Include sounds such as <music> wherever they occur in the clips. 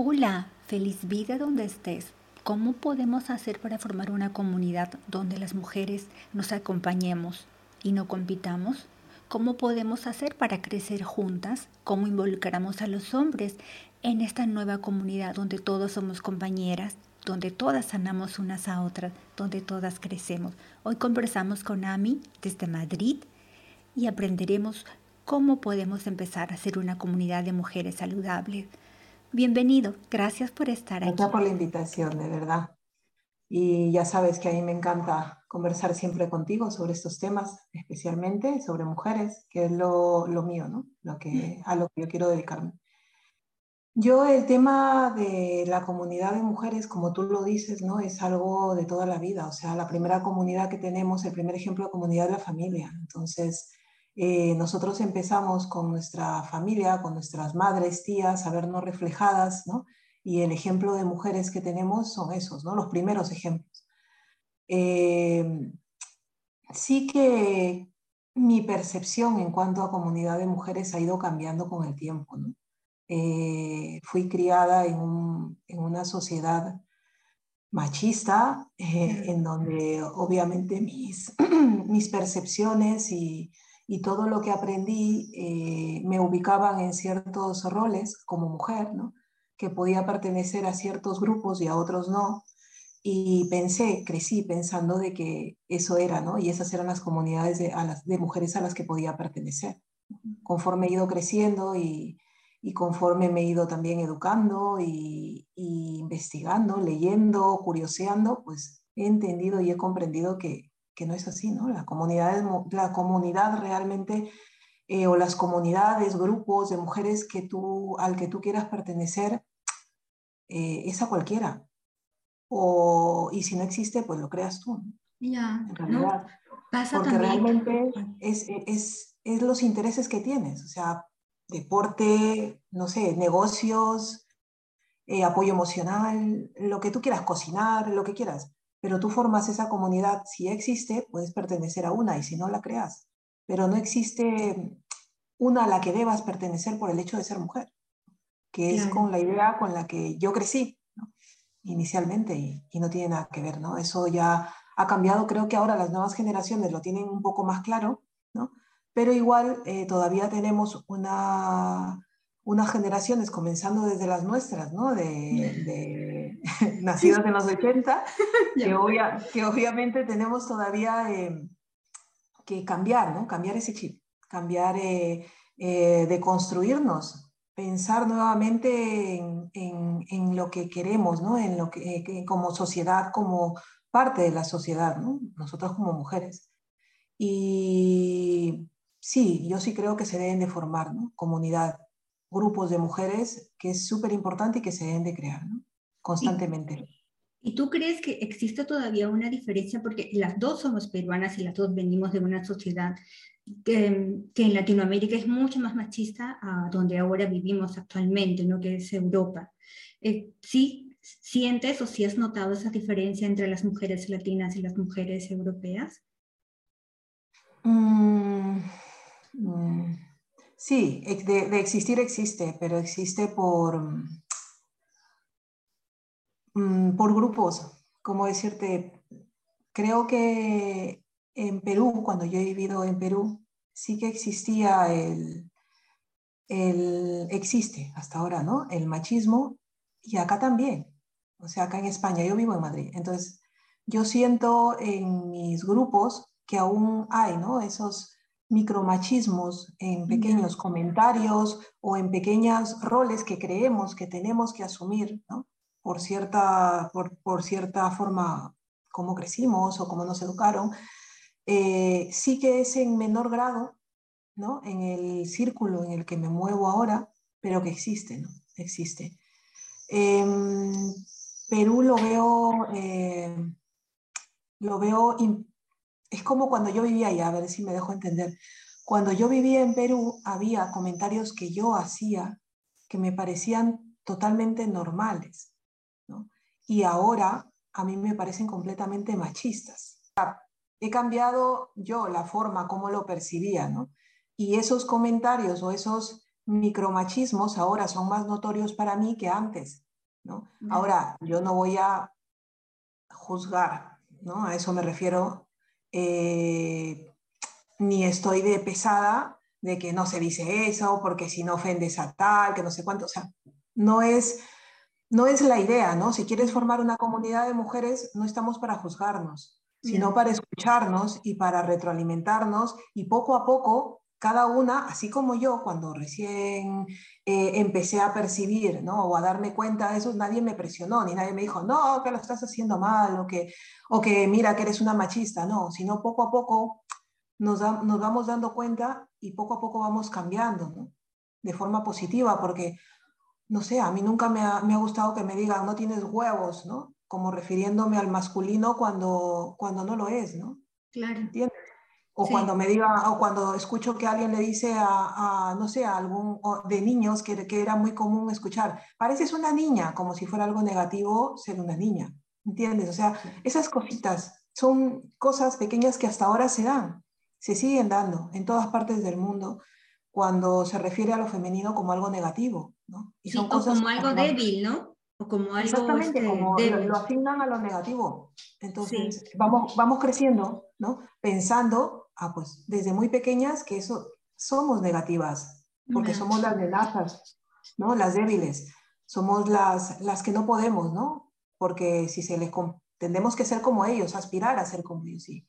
Hola, feliz vida donde estés. ¿Cómo podemos hacer para formar una comunidad donde las mujeres nos acompañemos y no compitamos? ¿Cómo podemos hacer para crecer juntas? ¿Cómo involucramos a los hombres en esta nueva comunidad donde todos somos compañeras, donde todas sanamos unas a otras, donde todas crecemos? Hoy conversamos con Ami desde Madrid y aprenderemos cómo podemos empezar a ser una comunidad de mujeres saludables. Bienvenido, gracias por estar aquí. Gracias por la invitación, de verdad. Y ya sabes que a mí me encanta conversar siempre contigo sobre estos temas, especialmente sobre mujeres, que es lo, lo mío, ¿no? Lo que, a lo que yo quiero dedicarme. Yo el tema de la comunidad de mujeres, como tú lo dices, ¿no? Es algo de toda la vida. O sea, la primera comunidad que tenemos, el primer ejemplo de comunidad de la familia. Entonces, eh, nosotros empezamos con nuestra familia, con nuestras madres, tías, a vernos reflejadas, ¿no? Y el ejemplo de mujeres que tenemos son esos, ¿no? Los primeros ejemplos. Eh, sí que mi percepción en cuanto a comunidad de mujeres ha ido cambiando con el tiempo, ¿no? Eh, fui criada en, en, una sociedad machista, en donde obviamente mis, <clears throat> mis percepciones y, y todo lo que aprendí eh, me ubicaban en ciertos roles como mujer, ¿no? que podía pertenecer a ciertos grupos y a otros no. Y pensé, crecí pensando de que eso era, ¿no? Y esas eran las comunidades de, a las, de mujeres a las que podía pertenecer. Conforme he ido creciendo y, y conforme me he ido también educando y, y, investigando, leyendo, curioseando, pues he entendido y he comprendido que, que no es así, ¿no? La comunidad, la comunidad realmente, eh, o las comunidades, grupos de mujeres que tú, al que tú quieras pertenecer, eh, es a cualquiera. O, y si no existe, pues lo creas tú. Ya, en realidad. porque realmente es, es, es los intereses que tienes, o sea, deporte, no sé, negocios, eh, apoyo emocional, lo que tú quieras, cocinar, lo que quieras pero tú formas esa comunidad, si existe, puedes pertenecer a una y si no la creas, pero no existe una a la que debas pertenecer por el hecho de ser mujer, que es con la idea con la que yo crecí inicialmente y, no tiene nada que ver, ¿no? Eso ya ha cambiado, creo que ahora las nuevas generaciones lo tienen un poco más claro, ¿no? Pero igual eh, todavía tenemos una, unas generaciones, comenzando desde las nuestras, ¿no? De, <laughs> nacidas en los 80, <laughs> que, que, obviamente tenemos todavía eh, que cambiar, ¿no? Cambiar ese chip, cambiar eh, eh, de construirnos, pensar nuevamente en, en, lo que queremos, ¿no? En lo que, como sociedad, como parte de la sociedad, ¿no? Nosotros como mujeres. Y sí, yo sí creo que se deben de formar, ¿no? Comunidad, grupos de mujeres que es súper importante y que se deben de crear constantemente. ¿Y tú crees que existe todavía una diferencia? Porque las dos somos peruanas y las dos venimos de una sociedad que, que en Latinoamérica es mucho más machista a donde ahora vivimos actualmente, ¿no? que es Europa. Eh, ¿Sí sientes o sí has notado esa diferencia entre las mujeres latinas y las mujeres europeas? Mm, mm. Sí, de, existir existe, pero existe por, mm, por grupos. Como decirte, creo que en Perú, cuando yo he vivido en Perú, sí que existía el, el, existe hasta ahora, ¿no? El machismo y acá también. O sea, acá en España, yo vivo en Madrid. Entonces, yo siento en mis grupos que aún hay, ¿no? Esos micromachismos en pequeños comentarios o en pequeños roles que creemos que tenemos que asumir, ¿no? por, cierta, por, cierta forma como crecimos o como nos educaron, eh, sí que es en menor grado, ¿no? En el círculo en el que me muevo ahora, pero que existe, ¿no? Existe. Em, Perú lo veo, eh, lo veo es como cuando yo vivía allá, a ver si me dejo entender. Cuando yo vivía en Perú, había comentarios que yo hacía que me parecían totalmente normales, ¿no? Y ahora a mí me parecen completamente machistas. He cambiado yo la forma como lo percibía, ¿no? Y esos comentarios o esos micromachismos ahora son más notorios para mí que antes. ¿no? Ahora, yo no voy a juzgar, ¿no? A eso me refiero. Eh, ni estoy de pesada de que no se dice eso, porque si no ofendes a tal, que no sé cuánto. O sea, no es, no es la idea, ¿no? Si quieres formar una comunidad de mujeres, no estamos para juzgarnos, sino para escucharnos y para retroalimentarnos y poco a poco cada una, así como yo, cuando recién eh, empecé a percibir ¿no? o a darme cuenta de eso, nadie me presionó, ni nadie me dijo, no, que lo estás haciendo mal, o que, o que mira que eres una machista, no, sino poco a poco nos, nos vamos dando cuenta y poco a poco vamos cambiando, ¿no? de forma positiva, porque, no sé, a mí nunca me ha, me ha gustado que me digan, no tienes huevos, ¿no? Como refiriéndome al masculino cuando, cuando no lo es, ¿no? Claro. ¿Entiendes? O cuando me diga, o cuando escucho que alguien le dice a, no sé, a algún de niños que, que, era muy común escuchar, pareces una niña, como si fuera algo negativo ser una niña, ¿entiendes? O sea, esas cositas son cosas pequeñas que hasta ahora se dan, se siguen dando en todas partes del mundo cuando se refiere a lo femenino como algo negativo, ¿no? Y son cosas como algo débil, ¿no? O como algo Exactamente, este, como lo, asignan a lo negativo. Entonces, vamos, vamos creciendo, ¿no? Pensando ah, pues desde muy pequeñas que eso somos negativas, porque somos las amenazas, ¿no? Las débiles, somos las, las que no podemos, ¿no? Porque si se les tendemos que ser como ellos, aspirar a ser como ellos, sí.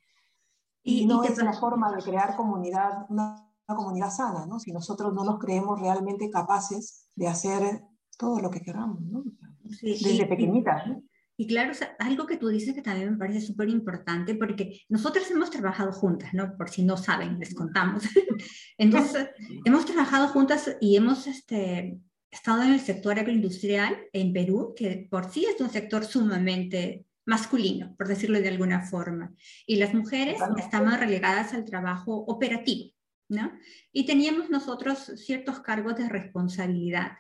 Y, no es la forma de crear comunidad, una, comunidad sana, ¿no? Si nosotros no nos creemos realmente capaces de hacer todo lo que queramos, ¿no? Desde pequeñitas, ¿no? Y claro, algo que tú dices que también me parece súper importante, porque nosotras hemos trabajado juntas, ¿no? Por si no saben, les contamos. <laughs> Entonces, hemos trabajado juntas y hemos este, estado en el sector agroindustrial en Perú, que por sí es un sector sumamente masculino, por decirlo de alguna forma. Y las mujeres estaban relegadas al trabajo operativo, ¿no? Y teníamos nosotros ciertos cargos de responsabilidad.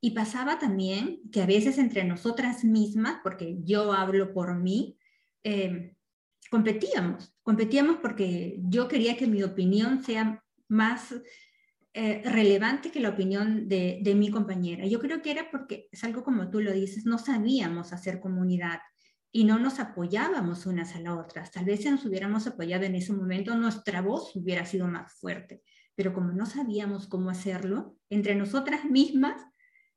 Y pasaba también que a veces entre nosotras mismas, porque yo hablo por mí, em, competíamos, competíamos porque yo quería que mi opinión sea más eh, relevante que la opinión de, de, mi compañera. Yo creo que era porque es algo como tú lo dices, no sabíamos hacer comunidad y no nos apoyábamos unas a las otras. Tal vez si nos hubiéramos apoyado en ese momento, nuestra voz hubiera sido más fuerte, pero como no sabíamos cómo hacerlo, entre nosotras mismas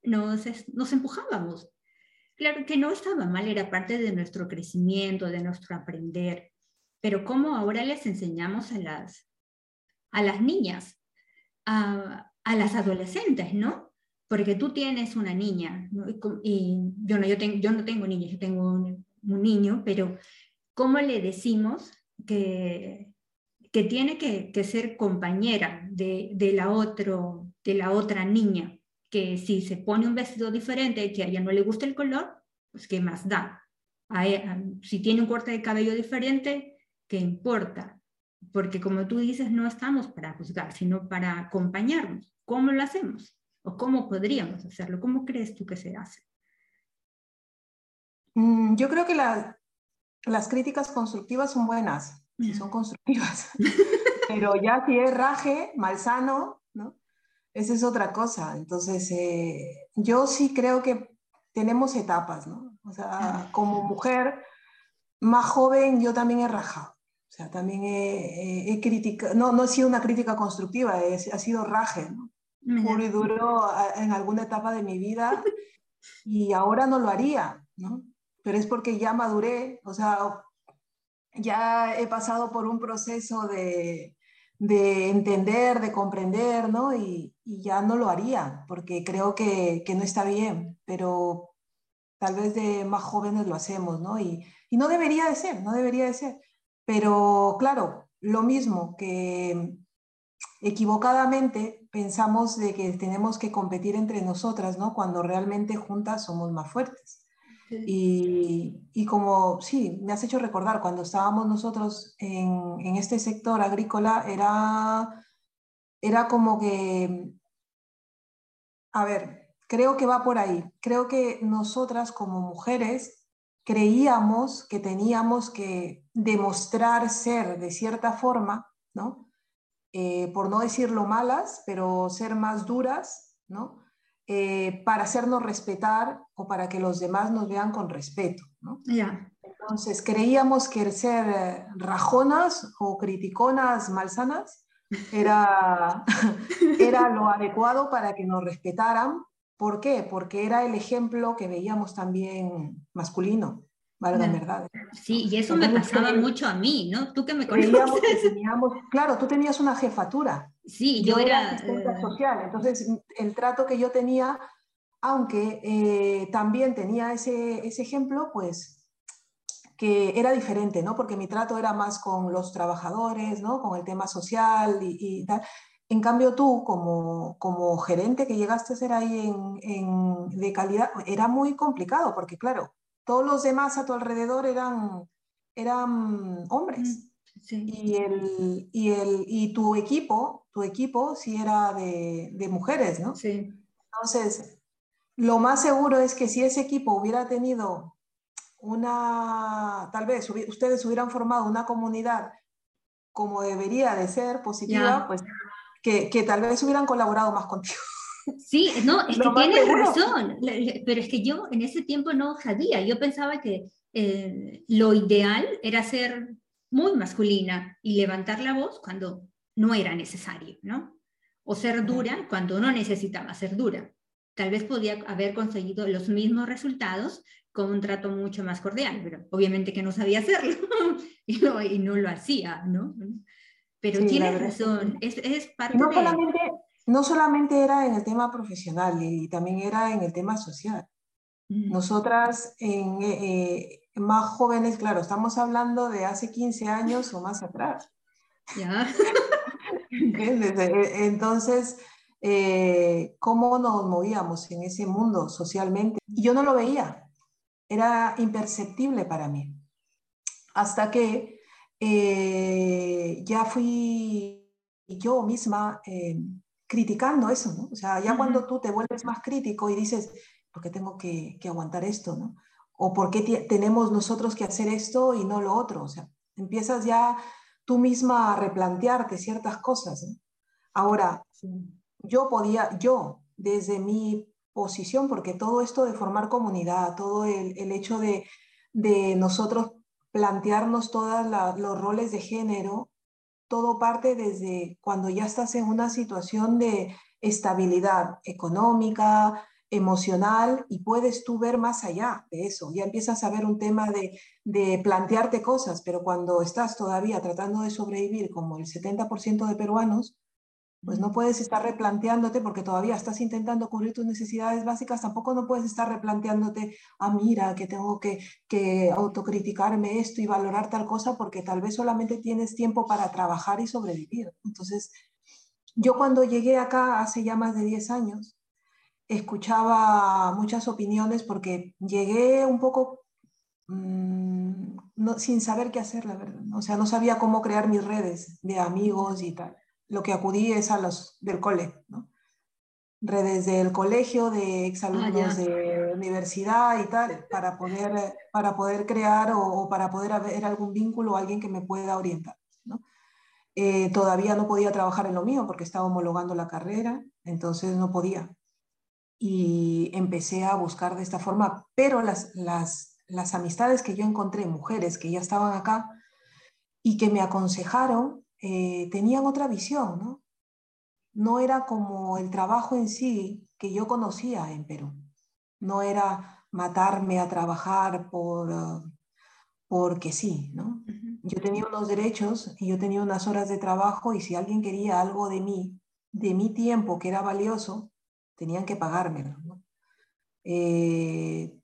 nos, nos empujábamos. Claro que no estaba mal, era parte de nuestro crecimiento, de nuestro aprender, pero ¿cómo ahora les enseñamos a las, a las niñas, a, a las adolescentes, ¿no? Porque tú tienes una niña, y yo no, yo, tengo, yo no tengo niños, yo tengo un, un, niño, pero ¿cómo le decimos que, que tiene que, que ser compañera de, de, la otro, de la otra niña? Que si se pone un vestido diferente, que a ella no le gusta el color, pues qué más da. si tiene un corte de cabello diferente, ¿qué importa? Porque como tú dices, no estamos para juzgar, sino para acompañarnos. ¿Cómo lo hacemos? ¿O cómo podríamos hacerlo? ¿Cómo crees tú que se hace? Mm, yo creo que las críticas constructivas son buenas, si son constructivas. <laughs> Pero ya si es raje, malsano, ¿no? Esa es otra cosa. Entonces, eh, yo sí creo que tenemos etapas, ¿no? O sea, como mujer más joven, yo también he rajado. O sea, también he, he, criticado, no, no ha sido una crítica constructiva, ha sido raje, ¿no? Puro y duro en alguna etapa de mi vida <laughs> y ahora no lo haría, ¿no? Pero es porque ya maduré, o sea, ya he pasado por un proceso de, de entender, de comprender, ¿no? Y, ya no lo haría, porque creo que, no está bien, pero tal vez de más jóvenes lo hacemos, ¿no? Y, no debería de ser, no debería de ser. Pero claro, lo mismo que equivocadamente pensamos de que tenemos que competir entre nosotras, ¿no? Cuando realmente juntas somos más fuertes. Y, como, sí, me has hecho recordar, cuando estábamos nosotros en, este sector agrícola, era, era como que, a ver, creo que va por ahí. Creo que nosotras como mujeres creíamos que teníamos que demostrar ser de cierta forma, ¿no? Eh, por no decirlo malas, pero ser más duras, ¿no? Eh, para hacernos respetar o para que los demás nos vean con respeto. ¿no? Entonces, creíamos que el ser eh, rajonas o criticonas malsanas era, <laughs> era lo adecuado para que nos respetaran. ¿Por qué? Porque era el ejemplo que veíamos también masculino valga verdad. Sí, y eso me pasaba mucho a mí, ¿no? Tú que me conoces. teníamos, claro, tú tenías una jefatura. Sí, yo, era... Eh, social, entonces el trato que yo tenía, aunque eh, también tenía ese, ese ejemplo, pues que era diferente, ¿no? Porque mi trato era más con los trabajadores, ¿no? Con el tema social y, y tal. En cambio tú, como, como gerente que llegaste a ser ahí en, en, de calidad, era muy complicado, porque claro, todos los demás a tu alrededor eran, eran hombres. Y, el, y, el, y tu equipo, tu equipo sí era de, de mujeres, ¿no? Sí. Entonces, lo más seguro es que si ese equipo hubiera tenido una, tal vez ustedes hubieran formado una comunidad como debería de ser, positiva, pues que, que, tal vez hubieran colaborado más contigo. Sí, no, es que tienes razón, pero es que yo en ese tiempo no sabía, yo pensaba que eh, lo ideal era ser muy masculina y levantar la voz cuando no era necesario, ¿no? O ser dura cuando no necesitaba ser dura. Tal vez podía haber conseguido los mismos resultados con un trato mucho más cordial, pero obviamente que no sabía hacerlo <laughs> y, no, y no lo hacía, ¿no? Pero tienes razón, es, es parte no de no solamente era en el tema profesional, y también era en el tema social. Mm. Nosotras, en, eh, eh, más jóvenes, claro, estamos hablando de hace 15 años o más atrás. Ya. <laughs> E, entonces, eh, ¿cómo nos movíamos en ese mundo socialmente? Y yo no lo veía, era imperceptible para mí. Hasta que ya fui yo misma criticando eso, ¿no? O sea, ya cuando tú te vuelves más crítico y dices, ¿por qué tengo que, aguantar esto, ¿no? O ¿por qué tenemos nosotros que hacer esto y no lo otro? O sea, empiezas ya tú misma a replantearte ciertas cosas, ¿no? Ahora, yo podía, yo, desde mi posición, porque todo esto de formar comunidad, todo el, el hecho de, de nosotros plantearnos todos los roles de género, todo parte desde cuando ya estás en una situación de estabilidad económica, emocional y puedes tú ver más allá de eso. Ya empiezas a ver un tema de, de plantearte cosas, pero cuando estás todavía tratando de sobrevivir como el 70% de peruanos, pues no puedes estar replanteándote porque todavía estás intentando cubrir tus necesidades básicas, tampoco no puedes estar replanteándote, ah, mira, que tengo que, que autocriticarme esto y valorar tal cosa porque tal vez solamente tienes tiempo para trabajar y sobrevivir. Entonces, yo cuando llegué acá hace ya más de 10 años, escuchaba muchas opiniones porque llegué un poco mm, no, sin saber qué hacer, la verdad. O sea, no sabía cómo crear mis redes de amigos y tal lo que acudí es a los del cole, ¿no? redes del colegio, de exalumnos ah, de universidad y tal, para poder, para poder crear o, para poder haber algún vínculo o alguien que me pueda orientar. ¿no? Eh, todavía no podía trabajar en lo mío porque estaba homologando la carrera, entonces no podía. Y empecé a buscar de esta forma, pero las, las, las amistades que yo encontré, mujeres que ya estaban acá y que me aconsejaron, eh, tenían otra visión, ¿no? No era como el trabajo en sí que yo conocía en Perú. No era matarme a trabajar por, ah, porque sí, ¿no? Yo tenía unos derechos y yo tenía unas horas de trabajo y si alguien quería algo de mí, de mi tiempo que era valioso, tenían que pagármelo, ¿no? Eh,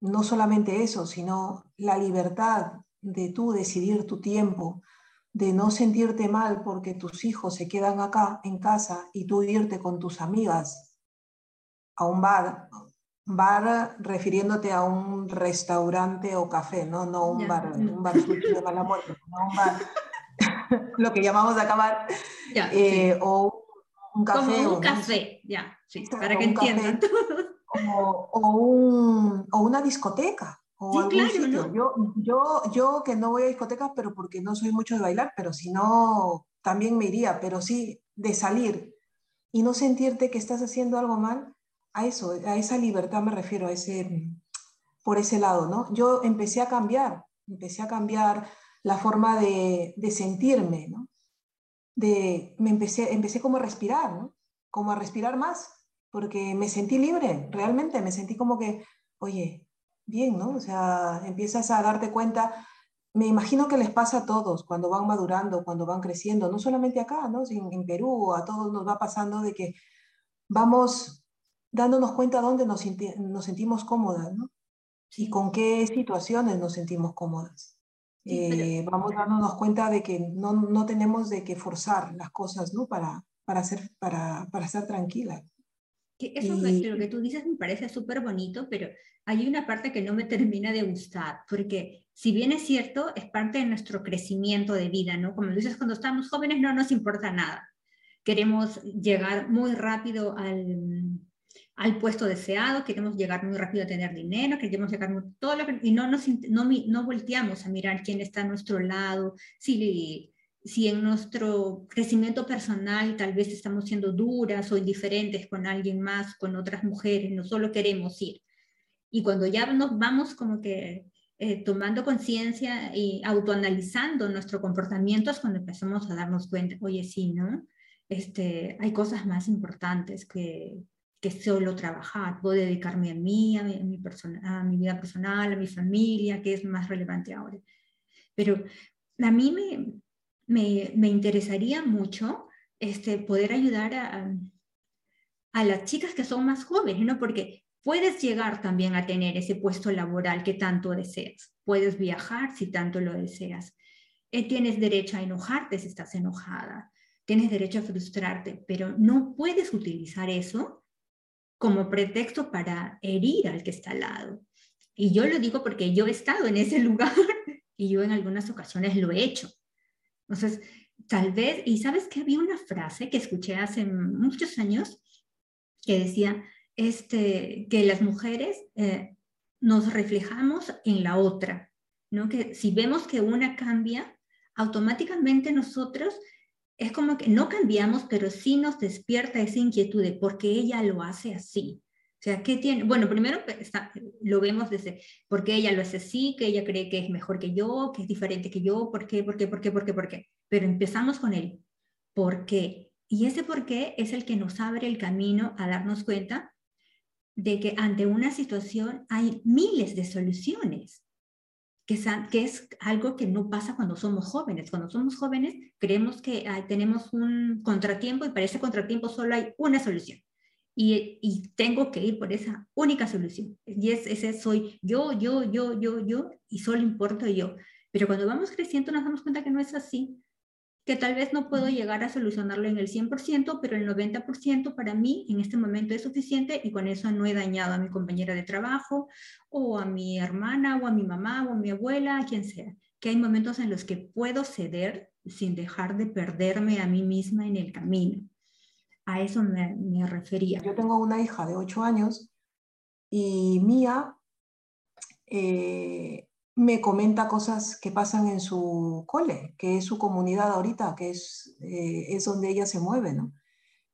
no solamente eso, sino la libertad de tú decidir tu tiempo, de no sentirte mal porque tus hijos se quedan acá en casa y tú irte con tus amigas a un bar, bar refiriéndote a un restaurante o café, no, no un bar, un bar de mala muerte, no un bar, <laughs> lo que llamamos acá bar, eh, o un café. Como un café, ya, sí, para que entiendan. <laughs> o, un, o una discoteca o algún sitio. Yo, yo, yo que no voy a discotecas, pero porque no soy mucho de bailar, pero si no, también me iría, pero sí de salir y no sentirte que estás haciendo algo mal, a eso, a esa libertad me refiero, a ese, por ese lado, ¿no? Yo empecé a cambiar, empecé a cambiar la forma de, de sentirme, ¿no? De, me empecé, empecé como a respirar, ¿no? Como a respirar más, porque me sentí libre, realmente, me sentí como que, oye, bien, ¿no? O sea, empiezas a darte cuenta, me imagino que les pasa a todos cuando van madurando, cuando van creciendo, no solamente acá, ¿no? En, en Perú, a todos nos va pasando de que vamos dándonos cuenta dónde nos, nos sentimos cómodas, ¿no? Y con qué situaciones nos sentimos cómodas. Eh, vamos dándonos cuenta de que no, no, tenemos de que forzar las cosas, ¿no? Para, para, ser, para, para estar tranquila. Eso y... lo que tú dices me parece súper bonito, pero hay una parte que no me <laughs> termina de gustar, porque si bien es cierto, es parte de nuestro crecimiento de vida, ¿no? Como dices, cuando estamos jóvenes no nos importa nada. Queremos llegar muy rápido al, al puesto deseado, queremos llegar muy rápido a tener dinero, queremos llegar muy, todo lo que, y no, nos, no, no volteamos a mirar quién está a nuestro lado, si, si en nuestro crecimiento personal tal vez estamos siendo duras o indiferentes con alguien más, con otras mujeres, no solo queremos ir. Y cuando ya nos vamos como que eh, tomando conciencia y autoanalizando nuestro comportamiento es cuando empezamos a darnos cuenta, oye, sí, ¿no? Este, hay cosas más importantes que, que solo trabajar, puedo dedicarme a mí, a mi, persona, a mi vida personal, a mi familia, que es más relevante ahora. Pero a mí me, me, me interesaría mucho este, poder ayudar a, a, las chicas que son más jóvenes, ¿no? Porque puedes llegar también a tener ese puesto laboral que tanto deseas, puedes viajar si tanto lo deseas, eh, tienes derecho a enojarte si estás enojada, tienes derecho a frustrarte, pero no puedes utilizar eso como pretexto para herir al que está al lado. Y yo lo digo porque yo he estado en ese <laughs> lugar y yo en algunas ocasiones lo he hecho. Entonces, tal vez, y sabes que había una frase que escuché hace muchos años que decía este, que las mujeres eh, nos reflejamos en la otra, ¿no? que si vemos que una cambia, automáticamente nosotros es como que no cambiamos, pero sí nos despierta esa inquietud de por qué ella lo hace así. O sea, ¿qué tiene? Bueno, primero está, lo vemos desde por qué ella lo hace así, que ella cree que es mejor que yo, que es diferente que yo, por qué, por qué, por qué, por qué, por qué. Pero empezamos con el por qué. Y ese por qué es el que nos abre el camino a darnos cuenta de que ante una situación hay miles de soluciones que, es algo que no pasa cuando somos jóvenes. Cuando somos jóvenes creemos que tenemos un contratiempo y para ese contratiempo solo hay una solución. Y, y, tengo que ir por esa única solución. Y es, ese soy yo, yo, yo, yo, yo, y solo importo yo. Pero cuando vamos creciendo nos damos cuenta que no es así, que tal vez no puedo llegar a solucionarlo en el 100%, pero el 90% para mí en este momento es suficiente y con eso no he dañado a mi compañera de trabajo o a mi hermana o a mi mamá o a mi abuela, a quien sea. Que hay momentos en los que puedo ceder sin dejar de perderme a mí misma en el camino. A eso me, me refería. Yo tengo una hija de 8 años y Mía eh, me comenta cosas que pasan en su cole, que es su comunidad ahorita, que es, eh, es donde ella se mueve, ¿no?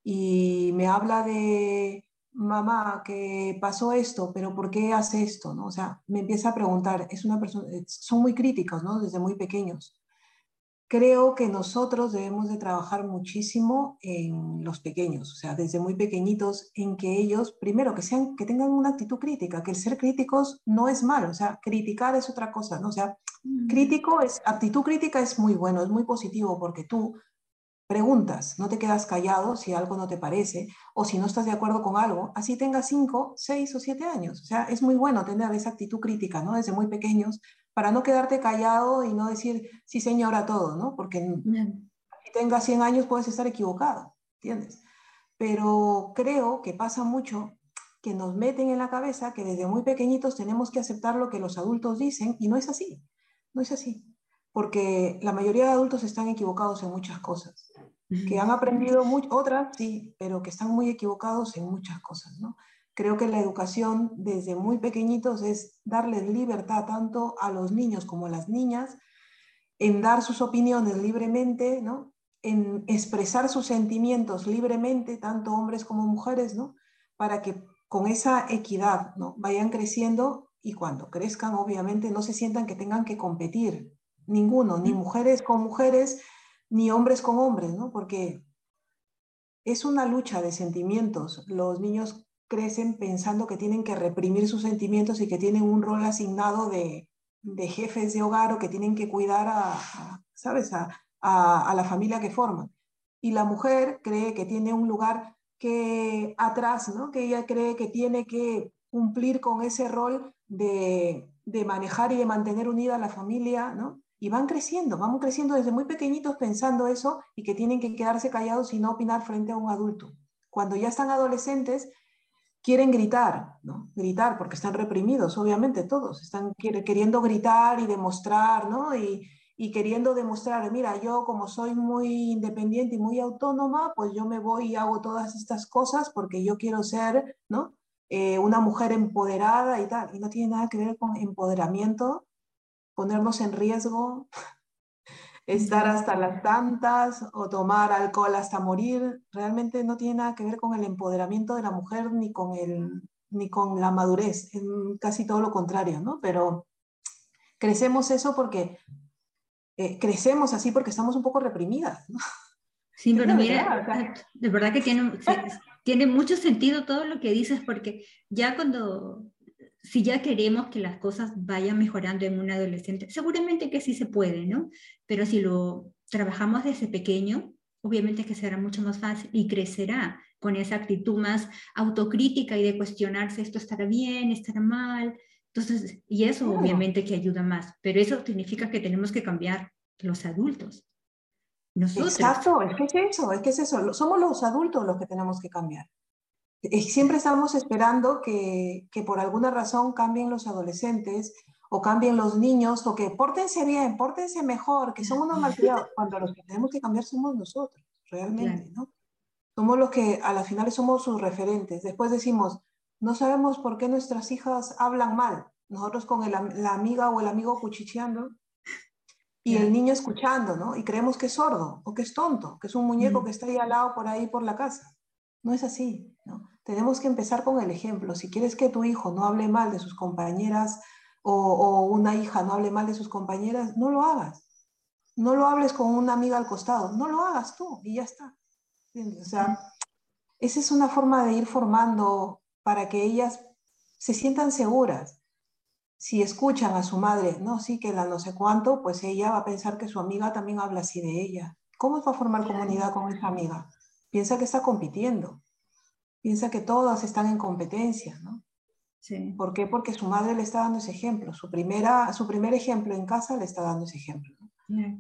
Y me habla de, mamá, que pasó esto, pero ¿por qué hace esto? ¿no? O sea, me empieza a preguntar, es una persona, son muy críticos, ¿no? Desde muy pequeños creo que nosotros debemos de trabajar muchísimo en los pequeños, o sea, desde muy pequeñitos, en que ellos, primero, que, sean, que tengan una actitud crítica, que el ser críticos no es malo, o sea, criticar es otra cosa, ¿no? O sea, mm. crítico es, actitud crítica es muy bueno, es muy positivo, porque tú preguntas, no te quedas callado si algo no te parece, o si no estás de acuerdo con algo, así tengas cinco, seis o siete años, o sea, es muy bueno tener esa actitud crítica, ¿no? Desde muy pequeños, para no quedarte callado y no decir sí señora todo, ¿no? Porque si tengas 100 años puedes estar equivocado, ¿entiendes? Pero creo que pasa mucho que nos meten en la cabeza que desde muy pequeñitos tenemos que aceptar lo que los adultos dicen y no es así, no es así, porque la mayoría de adultos están equivocados en muchas cosas, que han aprendido mucho, otras sí, pero que están muy equivocados en muchas cosas, ¿no? Creo que la educación desde muy pequeñitos es darles libertad tanto a los niños como a las niñas en dar sus opiniones libremente, ¿no? en expresar sus sentimientos libremente, tanto hombres como mujeres, ¿no? para que con esa equidad, ¿no? Vayan creciendo y cuando crezcan, obviamente, no se sientan que tengan que competir, ninguno, ni mujeres con mujeres, ni hombres con hombres, ¿no? Porque es una lucha de sentimientos. Los niños crecen pensando que tienen que reprimir sus sentimientos y que tienen un rol asignado de, jefes de hogar o que tienen que cuidar a, ¿sabes?, a, a, la familia que forman. Y la mujer cree que tiene un lugar que atrás, ¿no? Que ella cree que tiene que cumplir con ese rol de, de manejar y de mantener unida a la familia, ¿no? y van creciendo, vamos creciendo desde muy pequeñitos pensando eso y que tienen que quedarse callados y no opinar frente a un adulto. Cuando ya están adolescentes, quieren gritar, ¿no? Gritar, porque están reprimidos, obviamente todos, están queriendo gritar y demostrar, ¿no? Y, y queriendo demostrar, mira, yo como soy muy independiente y muy autónoma, pues yo me voy y hago todas estas cosas porque yo quiero ser, ¿no? Eh, una mujer empoderada y tal. Y no tiene nada que ver con empoderamiento ponernos en riesgo, estar hasta las tantas o tomar alcohol hasta morir, realmente no tiene nada que ver con el empoderamiento de la mujer ni con, el, ni con la madurez, es casi todo lo contrario, ¿no? Pero crecemos eso porque eh, crecemos así porque estamos un poco reprimidas, ¿no? Sí, pero mira, de verdad que tiene, tiene mucho sentido todo lo que dices, porque ya cuando si ya queremos que las cosas vayan mejorando en un adolescente, seguramente que sí se puede, ¿no? Pero si lo trabajamos desde pequeño, obviamente que será mucho más fácil y crecerá con esa actitud más autocrítica y de cuestionarse esto estará bien, estará mal. Entonces, y eso obviamente que ayuda más, pero eso significa que tenemos que cambiar los adultos. Nosotros. Exacto, es que es eso, es que es eso. Somos los adultos los que tenemos que cambiar. Siempre estamos esperando que, que, por alguna razón cambien los adolescentes o cambien los niños o que pórtense bien, pórtense mejor, que son unos malcriados, cuando los que tenemos que cambiar somos nosotros, realmente, ¿no? Somos los que a las finales somos sus referentes. Después decimos, no sabemos por qué nuestras hijas hablan mal. Nosotros con el, la amiga o el amigo cuchicheando y el niño escuchando, ¿no? Y creemos que es sordo o que es tonto, que es un muñeco que está ahí al lado por ahí por la casa. No es así, ¿no? Tenemos que empezar con el ejemplo. Si quieres que tu hijo no hable mal de sus compañeras o, una hija no hable mal de sus compañeras, no lo hagas. No lo hables con una amiga al costado, no lo hagas tú y ya está. O sea, esa es una forma de ir formando para que ellas se sientan seguras. Si escuchan a su madre, no, sí que la no sé cuánto, pues ella va a pensar que su amiga también habla así de ella. ¿Cómo va a formar comunidad con esa amiga? Piensa que está compitiendo piensa que todas están en competencia, ¿no? Sí. ¿Por qué? Porque su madre le está dando ese ejemplo, su, primera, su primer ejemplo en casa le está dando ese ejemplo.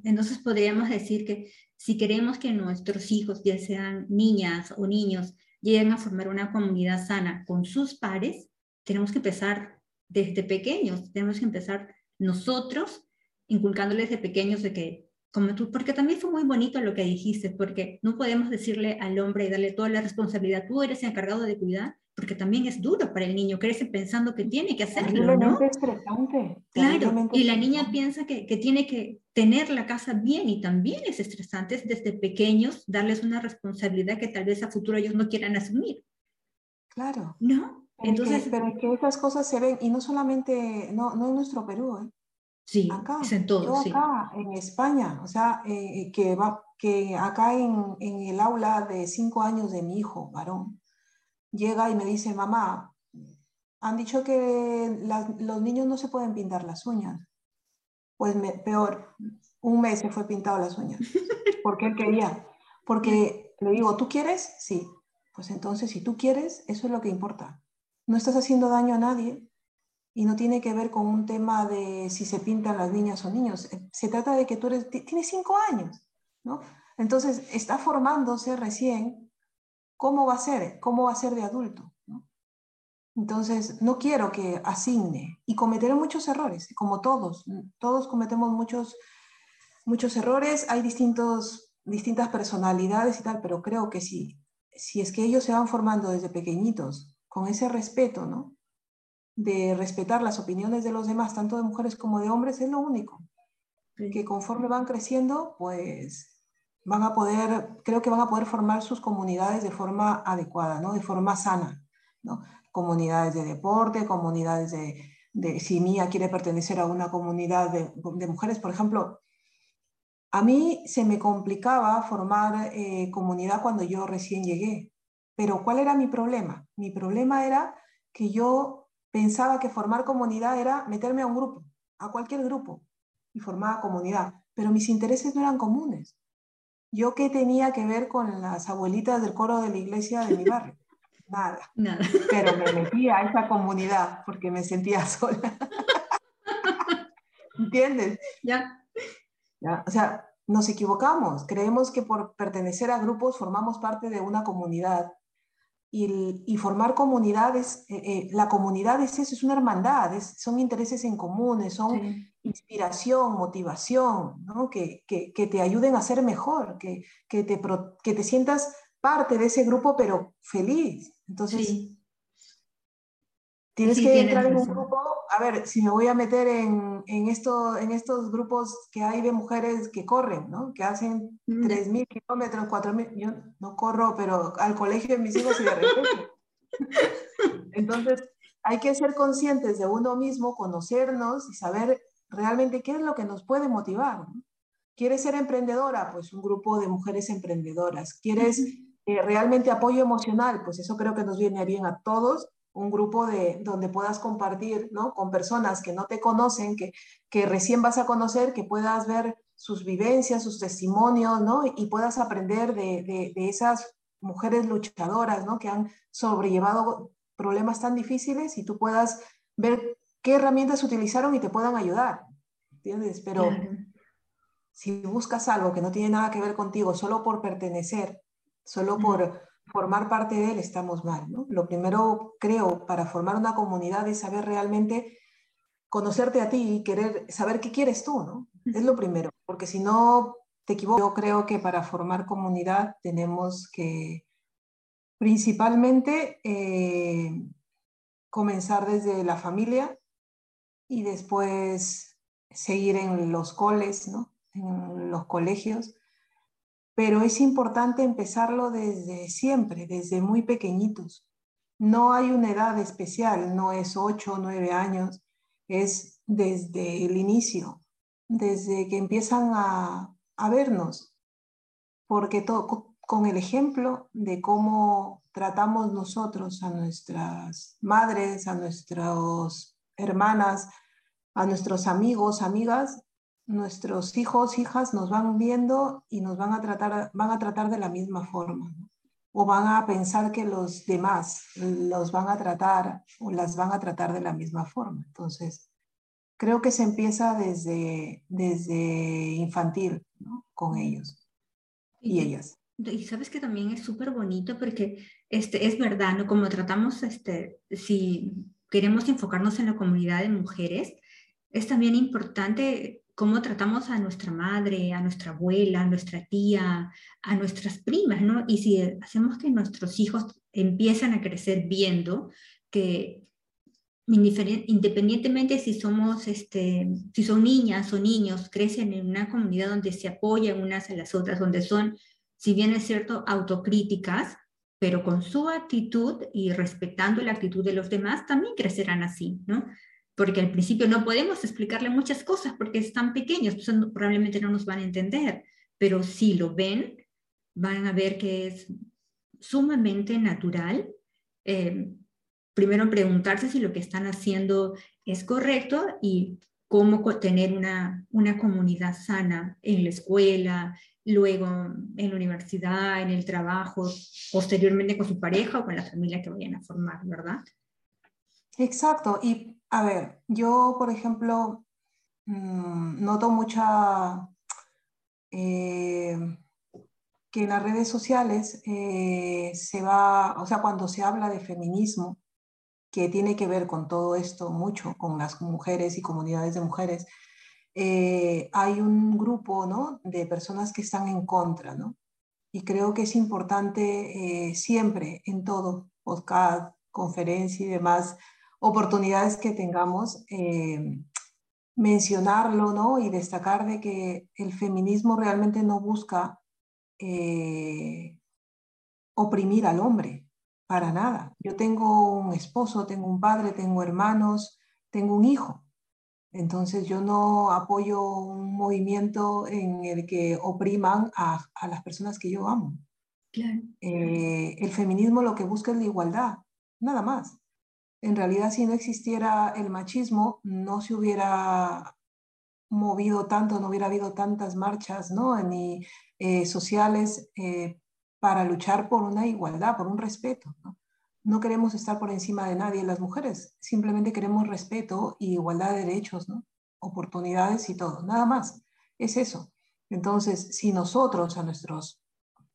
Entonces podríamos decir que si queremos que nuestros hijos, ya sean niñas o niños, lleguen a formar una comunidad sana con sus pares, tenemos que empezar desde pequeños, tenemos que empezar nosotros inculcándoles de pequeños de que como tú, porque también fue muy bonito lo que dijiste, porque no podemos decirle al hombre y darle toda la responsabilidad, tú eres el encargado de cuidar, porque también es duro para el niño, crece pensando que tiene que hacerlo, ¿no? estresante. Claro, y la niña piensa que, que, tiene que tener la casa bien y también es estresante desde pequeños darles una responsabilidad que tal vez a futuro ellos no quieran asumir. Claro. ¿No? Entonces, pero es que esas cosas se ven, y no solamente, no, no en nuestro Perú, ¿eh? Sí, acá, en todo, acá, en España, o sea, eh, que, va, que acá en, en, el aula de cinco años de mi hijo, varón, llega y me dice, mamá, han dicho que los niños no se pueden pintar las uñas. Pues peor, un mes se fue pintado las uñas, <laughs> porque él quería. Porque le digo, ¿tú quieres? Sí. Pues entonces, si tú quieres, eso es lo que importa. No estás haciendo daño a nadie, y no tiene que ver con un tema de si se pintan las niñas o niños. Eh, se trata de que tú eres, tienes cinco años, ¿no? Entonces está formándose recién cómo va a ser, cómo va a ser de adulto. Entonces no quiero que asigne y cometeré muchos errores, como todos, todos cometemos muchos, muchos errores, hay distintos, distintas personalidades y tal, pero creo que si, si es que ellos se van formando desde pequeñitos con ese respeto, ¿no? De respetar las opiniones de los demás, tanto de mujeres como de hombres, es lo único. Que conforme van creciendo, pues van a poder, creo que van a poder formar sus comunidades de forma adecuada, ¿no? De forma sana, ¿no? comunidades de deporte, comunidades de, si Mía quiere pertenecer a una comunidad de, mujeres, por ejemplo, a mí se me complicaba formar eh, comunidad cuando yo recién llegué, pero ¿cuál era mi problema? Mi problema era que yo pensaba que formar comunidad era meterme a un grupo, a cualquier grupo, y formar comunidad, pero mis intereses no eran comunes. ¿Yo qué tenía que ver con las abuelitas del coro de la iglesia de mi <laughs> barrio? Nada. Nada. Pero me metí a esa comunidad porque me sentía <laughs> sola. ¿Entiendes? Ya. ya. O sea, nos equivocamos. Creemos que por pertenecer a grupos formamos parte de una comunidad. Y, formar comunidades, eh, eh, la comunidad es eso, es una hermandad, son intereses en comunes, son inspiración, motivación, ¿no? que, que, que, te ayuden a ser mejor, que, que, te, que te sientas parte de ese grupo, pero feliz. Entonces, tienes que entrar en un grupo, a ver, si me voy a meter en, en, esto, en estos grupos que hay de mujeres que corren, ¿no? Que hacen 3.000 mm. kilómetros, 4.000, yo no corro, pero al colegio de mis hijos y de. <laughs> Entonces, hay que ser conscientes de uno mismo, conocernos y saber realmente qué es lo que nos puede motivar. ¿Quieres ser emprendedora? Pues un grupo de mujeres emprendedoras. ¿Quieres eh, realmente apoyo emocional, pues eso creo que nos viene bien a todos, un grupo de, donde puedas compartir ¿no? con personas que no te conocen, que, que recién vas a conocer, que puedas ver sus vivencias, sus testimonios, ¿no? y puedas aprender de, de, de esas mujeres luchadoras ¿no? que han sobrellevado problemas tan difíciles y tú puedas ver qué herramientas utilizaron y te puedan ayudar. ¿Entiendes? Pero si buscas algo que no tiene nada que ver contigo solo por pertenecer Solo por formar parte de él estamos mal. ¿no? Lo primero, creo, para formar una comunidad es saber realmente conocerte a ti y querer saber qué quieres tú, ¿no? Es lo primero, porque si no te equivocas, yo creo que para formar comunidad tenemos que principalmente eh, comenzar desde la familia y después seguir en los coles, ¿no? En los colegios pero es importante empezarlo desde siempre, desde muy pequeñitos. No hay una edad especial, no es 8 o 9 años, es desde el inicio, desde que empiezan a, vernos, porque todo, con el ejemplo de cómo tratamos nosotros a nuestras madres, a nuestras hermanas, a nuestros amigos, amigas, nuestros hijos, hijas nos van viendo y nos van a tratar, van a tratar de la misma forma. O van a pensar que los demás los van a tratar o las van a tratar de la misma forma. Entonces, creo que se empieza desde, desde infantil con ellos y, ellas. Y sabes que también es súper bonito porque este, es verdad, ¿no? Como tratamos, este, si queremos enfocarnos en la comunidad de mujeres, es también importante cómo tratamos a nuestra madre, a nuestra abuela, a nuestra tía, a nuestras primas, ¿no? Y si hacemos que nuestros hijos empiezan a crecer viendo que independientemente si somos, este, si son niñas o niños, crecen en una comunidad donde se apoyan unas a las otras, donde son, si bien es cierto, autocríticas, pero con su actitud y respetando la actitud de los demás, también crecerán así, ¿no? Porque al principio no podemos explicarle muchas cosas porque están pequeños, pues probablemente no nos van a entender, pero si lo ven, van a ver que es sumamente natural. Eh, primero preguntarse si lo que están haciendo es correcto y cómo tener una, una comunidad sana en la escuela, luego en la universidad, en el trabajo, posteriormente con su pareja o con la familia que vayan a formar, ¿verdad? Exacto, y a ver, yo, por ejemplo, mm, noto mucha eh, que en las redes sociales eh, se va, o sea, cuando se habla de feminismo, que tiene que ver con todo esto mucho, con las mujeres y comunidades de mujeres, eh, hay un grupo ¿no? de personas que están en contra, ¿no? Y creo que es importante siempre, en todo, podcast, conferencia y demás, oportunidades que tengamos, eh, mencionarlo ¿no? y destacar de que el feminismo realmente no busca eh, oprimir al hombre, para nada. Yo tengo un esposo, tengo un padre, tengo hermanos, tengo un hijo. Entonces yo no apoyo un movimiento en el que opriman a, las personas que yo amo. Eh, el feminismo lo que busca es la igualdad, nada más. En realidad, si no existiera el machismo, no se hubiera movido tanto, no hubiera habido tantas marchas, ¿no? Ni eh, sociales eh, para luchar por una igualdad, por un respeto. ¿no? queremos estar por encima de nadie las mujeres, simplemente queremos respeto y igualdad de derechos, oportunidades y todo, nada más. Es eso. Entonces, si nosotros a nuestros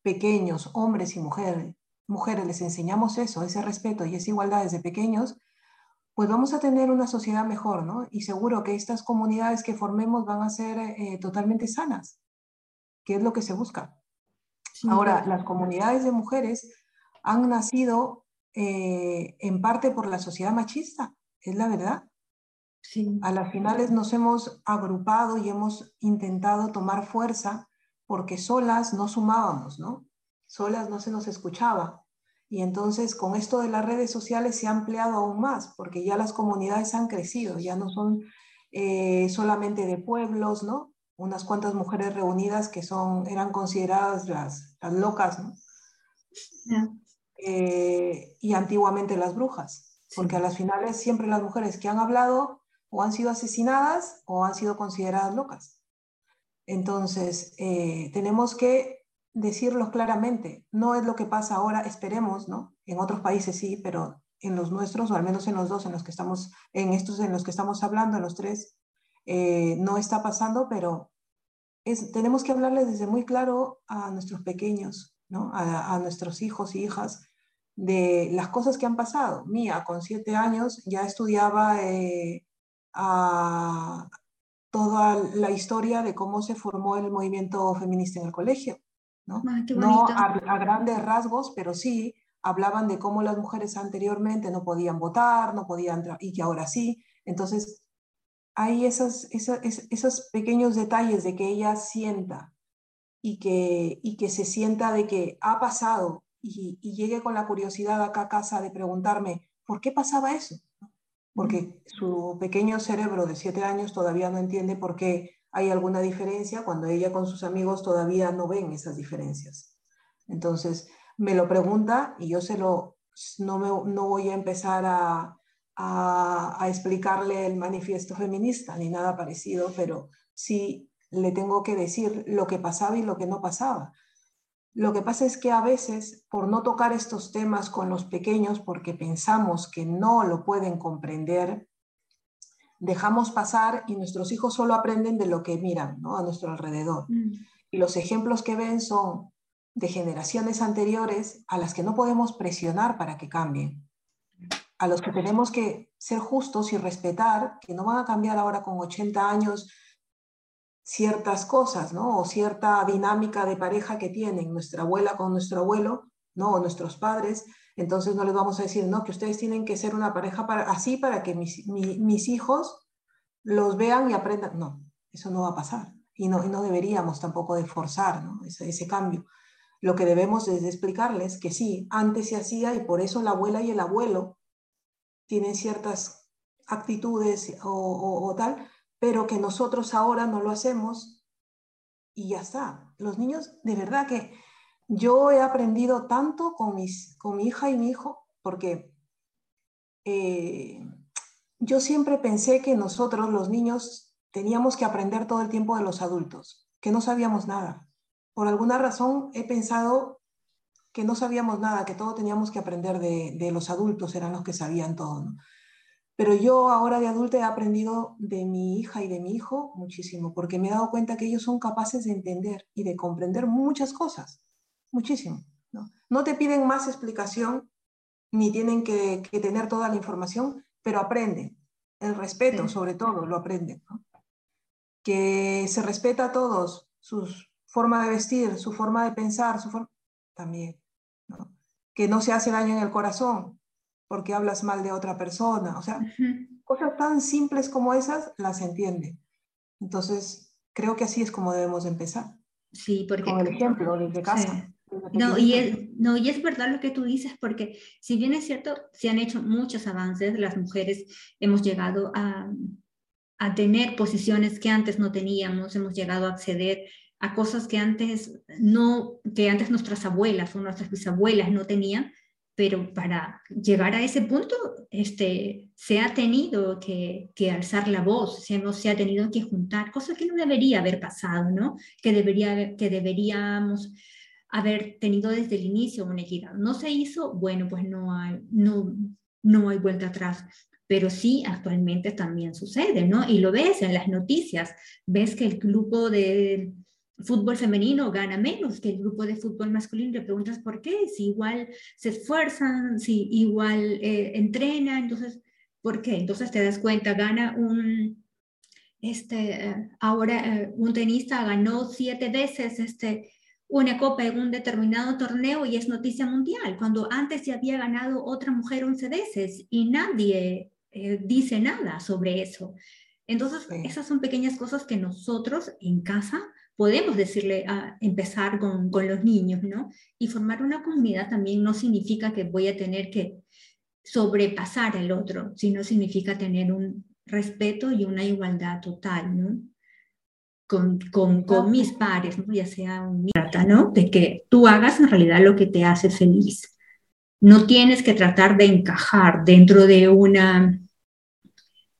pequeños hombres y mujeres, mujeres les enseñamos eso, ese respeto y esa igualdad desde pequeños, pues vamos a tener una sociedad mejor, ¿no? Y seguro que estas comunidades que formemos van a ser eh, totalmente sanas, que es lo que se busca. Ahora, las comunidades de mujeres han nacido eh, en parte por la sociedad machista, es la verdad. A las finales nos hemos agrupado y hemos intentado tomar fuerza porque solas no sumábamos, ¿no? Solas no se nos escuchaba. Y entonces con esto de las redes sociales se ha ampliado aún más, porque ya las comunidades han crecido, ya no son eh, solamente de pueblos, ¿no? Unas cuantas mujeres reunidas que son, eran consideradas las, las locas, ¿no? Eh, y antiguamente las brujas, porque a las finales siempre las mujeres que han hablado o han sido asesinadas o han sido consideradas locas. Entonces, eh, tenemos que decirlo claramente. No es lo que pasa ahora, esperemos, ¿no? En otros países sí, pero en los nuestros, o al menos en los dos, en los que estamos, en estos en los que estamos hablando, en los tres, eh, no está pasando, pero es, tenemos que hablarles desde muy claro a nuestros pequeños, ¿no? a, a nuestros hijos y hijas, de las cosas que han pasado. Mía, con siete años, ya estudiaba eh, toda la historia de cómo se formó el movimiento feminista en el colegio. No, ah, a, grandes rasgos, pero sí hablaban de cómo las mujeres anteriormente no podían votar, no podían y que ahora sí. Entonces, hay esos, esos, pequeños detalles de que ella sienta y que, y que se sienta de que ha pasado y, llegue con la curiosidad acá a casa de preguntarme, ¿por qué pasaba eso? Porque su pequeño cerebro de siete años todavía no entiende por qué hay alguna diferencia cuando ella con sus amigos todavía no ven esas diferencias. Entonces, me lo pregunta y yo se lo, no, me, no voy a empezar a, a, a, explicarle el manifiesto feminista ni nada parecido, pero sí le tengo que decir lo que pasaba y lo que no pasaba. Lo que pasa es que a veces, por no tocar estos temas con los pequeños, porque pensamos que no lo pueden comprender, dejamos pasar y nuestros hijos solo aprenden de lo que miran ¿no? a nuestro alrededor. Mm. Y los ejemplos que ven son de generaciones anteriores a las que no podemos presionar para que cambien, a los que tenemos que ser justos y respetar, que no van a cambiar ahora con 80 años ciertas cosas, ¿no? O cierta dinámica de pareja que tienen nuestra abuela con nuestro abuelo, ¿no? O nuestros padres. Entonces no les vamos a decir, no, que ustedes tienen que ser una pareja para, así para que mis, mis hijos los vean y aprendan. No, eso no va a pasar. Y no, no deberíamos tampoco de forzar ese cambio. Lo que debemos es explicarles que sí, antes se hacía y por eso la abuela y el abuelo tienen ciertas actitudes o, o, o tal, pero que nosotros ahora no lo hacemos y ya está. Los niños, de verdad que yo he aprendido tanto con, mis, con mi hija y mi hijo, porque eh, yo siempre pensé que nosotros, los niños, teníamos que aprender todo el tiempo de los adultos, que no sabíamos nada. Por alguna razón he pensado que no sabíamos nada, que todo teníamos que aprender de, de los adultos, eran los que sabían todo. Pero yo ahora de adulta he aprendido de mi hija y de mi hijo muchísimo, porque me he dado cuenta que ellos son capaces de entender y de comprender muchas cosas, muchísimo. No, te piden más explicación, ni tienen que, tener toda la información, pero aprenden. El respeto, sobre todo, lo aprenden. Que se respeta a todos, su forma de vestir, su forma de pensar, su forma... También. Que no se hace daño en el corazón, porque hablas mal de otra persona. O sea, cosas tan simples como esas las entiende. Entonces, creo que así es como debemos empezar. Sí, porque... Con el ejemplo desde casa. No y, es, no, y es verdad lo que tú dices, porque si bien es cierto, se han hecho muchos avances, las mujeres hemos llegado a, a tener posiciones que antes no teníamos, hemos llegado a acceder a cosas que antes no, que antes nuestras abuelas o nuestras bisabuelas no tenían, pero para llegar a ese punto este, se ha tenido que, que alzar la voz, se, se, ha tenido que juntar, cosa que no debería haber pasado, ¿no? Que, debería, que deberíamos haber tenido desde el inicio una equidad. No se hizo, bueno, pues no hay, no, no hay vuelta atrás pero sí actualmente también sucede, ¿no? Y lo ves en las noticias, ves que el grupo de fútbol femenino gana menos que el grupo de fútbol masculino, te preguntas por qué, si igual se esfuerzan, si igual eh, entrenan, entonces, ¿por qué? Entonces te das cuenta, gana un, este, eh, ahora eh, un tenista ganó siete veces este, una copa en un determinado torneo y es noticia mundial, cuando antes ya había ganado otra mujer once veces y nadie dice nada sobre eso. Entonces, esas son pequeñas cosas que nosotros en casa podemos decirle a empezar con, con, los niños, ¿no? Y formar una comunidad también no significa que voy a tener que sobrepasar al otro, sino significa tener un respeto y una igualdad total, ¿no? Con, con, con mis pares, ¿no? ya sea un ¿no? De que tú hagas en realidad lo que te hace feliz. No tienes que tratar de encajar dentro de una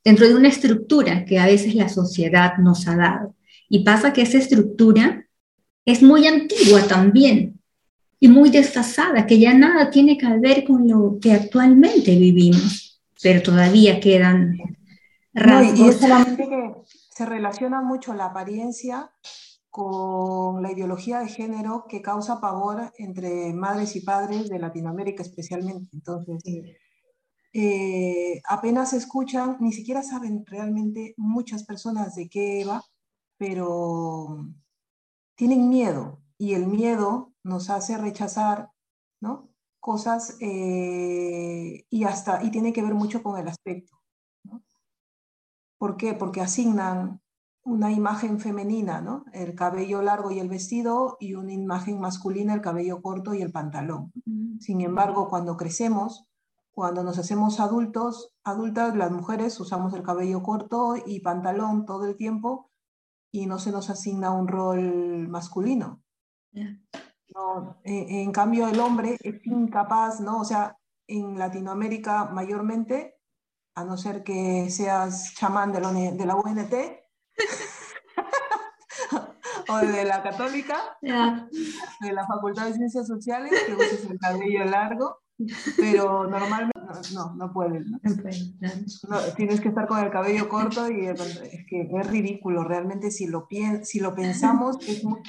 dentro de una estructura que a veces la sociedad nos ha dado. Y pasa que esa estructura es muy antigua también y muy desfasada, que ya nada tiene que ver con lo que actualmente vivimos, pero todavía quedan rasgos. y es solamente que se relaciona mucho la apariencia con la ideología de género que causa pavor entre madres y padres de Latinoamérica especialmente. Entonces, eh, apenas escuchan, ni siquiera saben realmente muchas personas de qué va pero tienen miedo y el miedo nos hace rechazar, ¿no? Cosas eh, y hasta, y tiene que ver mucho con el aspecto. ¿Por qué? Porque asignan una imagen femenina, ¿no? El cabello largo y el vestido y una imagen masculina, el cabello corto y el pantalón. Sin embargo, cuando crecemos, cuando nos hacemos adultos, adultas, las mujeres usamos el cabello corto y pantalón todo el tiempo y no se nos asigna un rol masculino. No, e, en, cambio, el hombre es incapaz, ¿no? O sea, en Latinoamérica mayormente, a no ser que seas chamán de la, de la UNT <laughs> o de la católica, de la Facultad de Ciencias Sociales, que uses el cabello largo, pero normalmente no, no puedes. ¿no? tienes que estar con el cabello corto y es que es ridículo, realmente si lo, si lo pensamos es muy,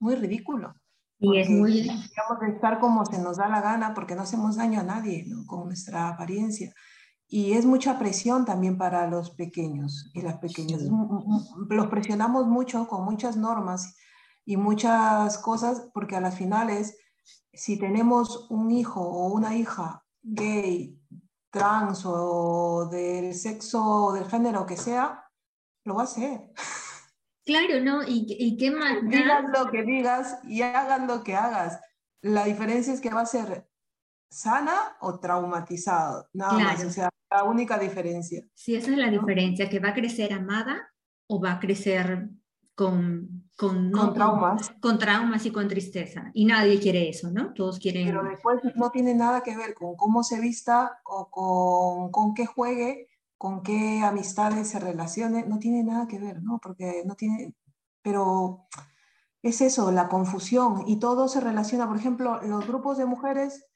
muy ridículo. Y es muy... Digamos, estar como se nos da la gana porque no hacemos daño a nadie ¿no? con nuestra apariencia. Y es mucha presión también para los pequeños y las pequeñas. Los presionamos mucho con muchas normas y muchas cosas porque a las finales si tenemos un hijo o una hija gay, trans o del sexo o del género que sea, lo va a hacer. Claro, ¿no? ¿Y, qué <laughs> más? Digas lo que digas y hagan lo que hagas. La diferencia es que va a ser sana o traumatizado, nada más. O sea, la única diferencia. Sí, esa es la diferencia, que va a crecer amada o va a crecer con, con, traumas. Con, traumas y con tristeza. Y nadie quiere eso, ¿no? Todos quieren... Pero después no tiene nada que ver con cómo se vista o con, con qué juegue, con qué amistades se relacione, no tiene nada que ver, ¿no? Porque no tiene... Pero es eso, la confusión y todo se relaciona, por ejemplo, los grupos de mujeres,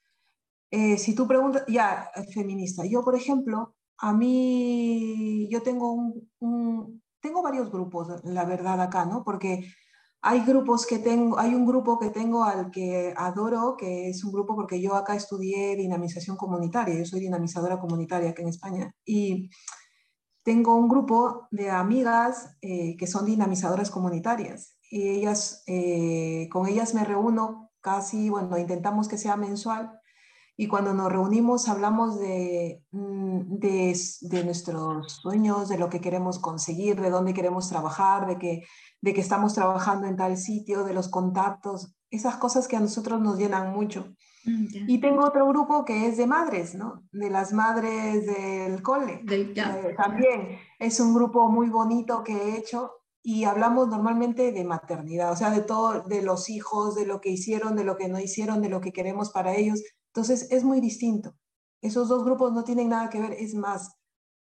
eh, si tú preguntas, ya, feminista, yo por ejemplo, a mí, yo tengo un tengo varios grupos, la verdad, acá, ¿no? Porque hay grupos que tengo, hay un grupo que tengo al que adoro, que es un grupo porque yo acá estudié dinamización comunitaria, yo soy dinamizadora comunitaria acá en España, y tengo un grupo de amigas eh, que son dinamizadoras comunitarias, y ellas, eh, con ellas me reúno casi, bueno, intentamos que sea mensual, y cuando nos reunimos hablamos de, mm, de, de, nuestros sueños, de lo que queremos conseguir, de dónde queremos trabajar, de que, de que estamos trabajando en tal sitio, de los contactos. esas cosas que a nosotros nos llenan mucho. Mm, y tengo otro grupo que es de madres, ¿no? De las madres del cole. Eh, también es un grupo muy bonito que he hecho y hablamos normalmente de maternidad, o sea, de todo, de los hijos, de lo que hicieron, de lo que no hicieron, de lo que queremos para ellos. Entonces, es muy distinto. Esos dos grupos no tienen nada que ver, es más,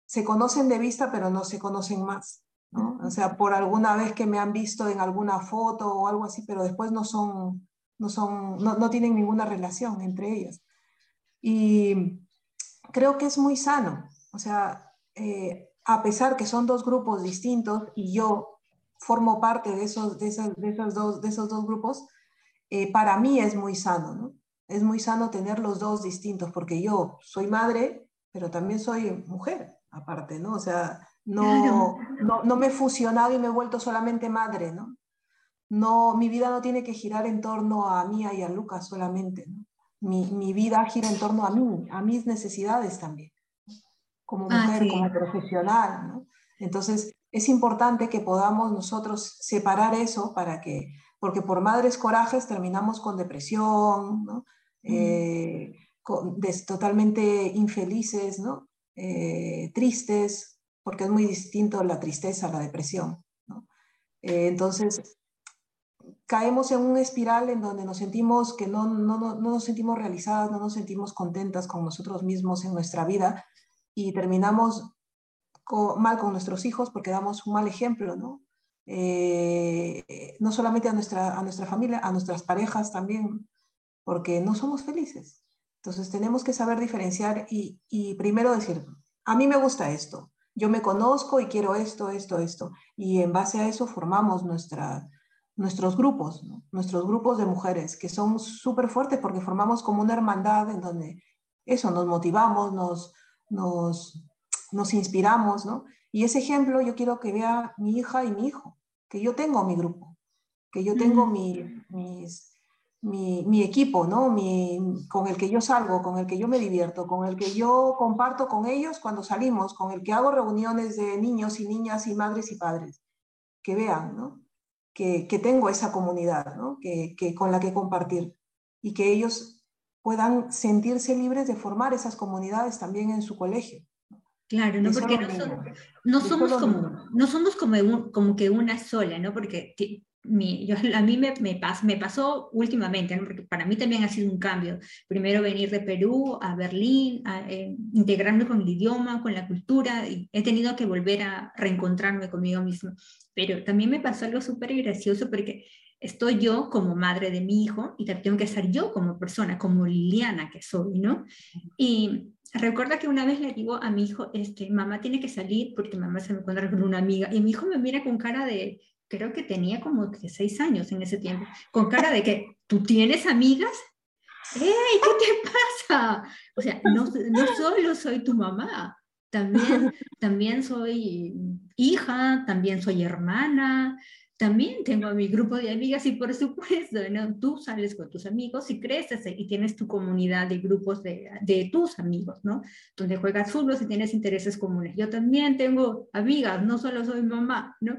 se conocen de vista, pero no se conocen más. ¿no? O sea, por alguna vez que me han visto en alguna foto o algo así, pero después no son, no son, no, no tienen ninguna relación entre ellas. Y creo que es muy sano. O sea, eh, a pesar que son dos grupos distintos y yo formo parte de esos, de esas, de esas dos, de esos dos grupos, eh, para mí es muy sano, ¿no? Es muy sano tener los dos distintos, porque yo soy madre, pero también soy mujer, aparte, ¿no? O sea, no, <laughs> no, no, me he fusionado y me he vuelto solamente madre, ¿no? No, mi vida no tiene que girar en torno a Mía y a Lucas solamente, ¿no? Mi, mi vida gira en torno a mí, a mis necesidades también, como ah, mujer, como profesional, ¿no? Entonces, es importante que podamos nosotros separar eso para que, porque por madres corajes terminamos con depresión, ¿no? Eh, totalmente infelices, ¿no? Eh, tristes, porque es muy distinto la tristeza a la depresión. Eh, entonces, caemos en un espiral en donde nos sentimos que no, no, no, nos sentimos realizadas, no nos sentimos contentas con nosotros mismos en nuestra vida y terminamos mal con nuestros hijos porque damos un mal ejemplo, ¿no? Eh, no solamente a nuestra, a nuestra familia, a nuestras parejas también, porque no somos felices. Entonces tenemos que saber diferenciar y, y primero decir, a mí me gusta esto, yo me conozco y quiero esto, esto, esto. Y en base a eso formamos nuestra, nuestros grupos, nuestros grupos de mujeres, que son súper fuertes porque formamos como una hermandad en donde eso, nos motivamos, nos, nos, nos inspiramos, ¿no? Y ese ejemplo yo quiero que vea mi hija y mi hijo, que yo tengo mi grupo, que yo tengo mi, mis, mi, equipo, ¿no? Mi, con el que yo salgo, con el que yo me divierto, con el que yo comparto con ellos cuando salimos, con el que hago reuniones de niños y niñas y madres y padres, que vean, ¿no? Que, que tengo esa comunidad, ¿no? Que, que, con la que compartir y que ellos puedan sentirse libres de formar esas comunidades también en su colegio. Claro, ¿no? Porque no, somos como, no somos como, como que una sola, ¿no? Porque yo, <laughs> a mí me, me, me, pasó últimamente, porque para mí también ha sido un cambio. Primero venir de Perú a Berlín, a, eh, integrarme con el idioma, con la cultura, y he tenido que volver a reencontrarme conmigo mismo. Pero también me pasó algo súper gracioso porque estoy yo como madre de mi hijo y tengo que ser yo como persona, como Liliana que soy, ¿no? Y recuerda que una vez le digo a mi hijo, este, mamá tiene que salir porque mamá se me encuentra con una amiga y mi hijo me mira con cara de creo que tenía como que seis años en ese tiempo, con cara de que, ¿tú tienes amigas? ¡Ey, qué te pasa! O sea, no, no solo soy tu mamá, también, también soy hija, también soy hermana, también tengo mi grupo de amigas y por supuesto, ¿no? tú sales con tus amigos y creces y tienes tu comunidad de grupos de, de tus amigos, ¿no? Donde juegas fútbol y tienes intereses comunes. Yo también tengo amigas, no solo soy mamá, ¿no?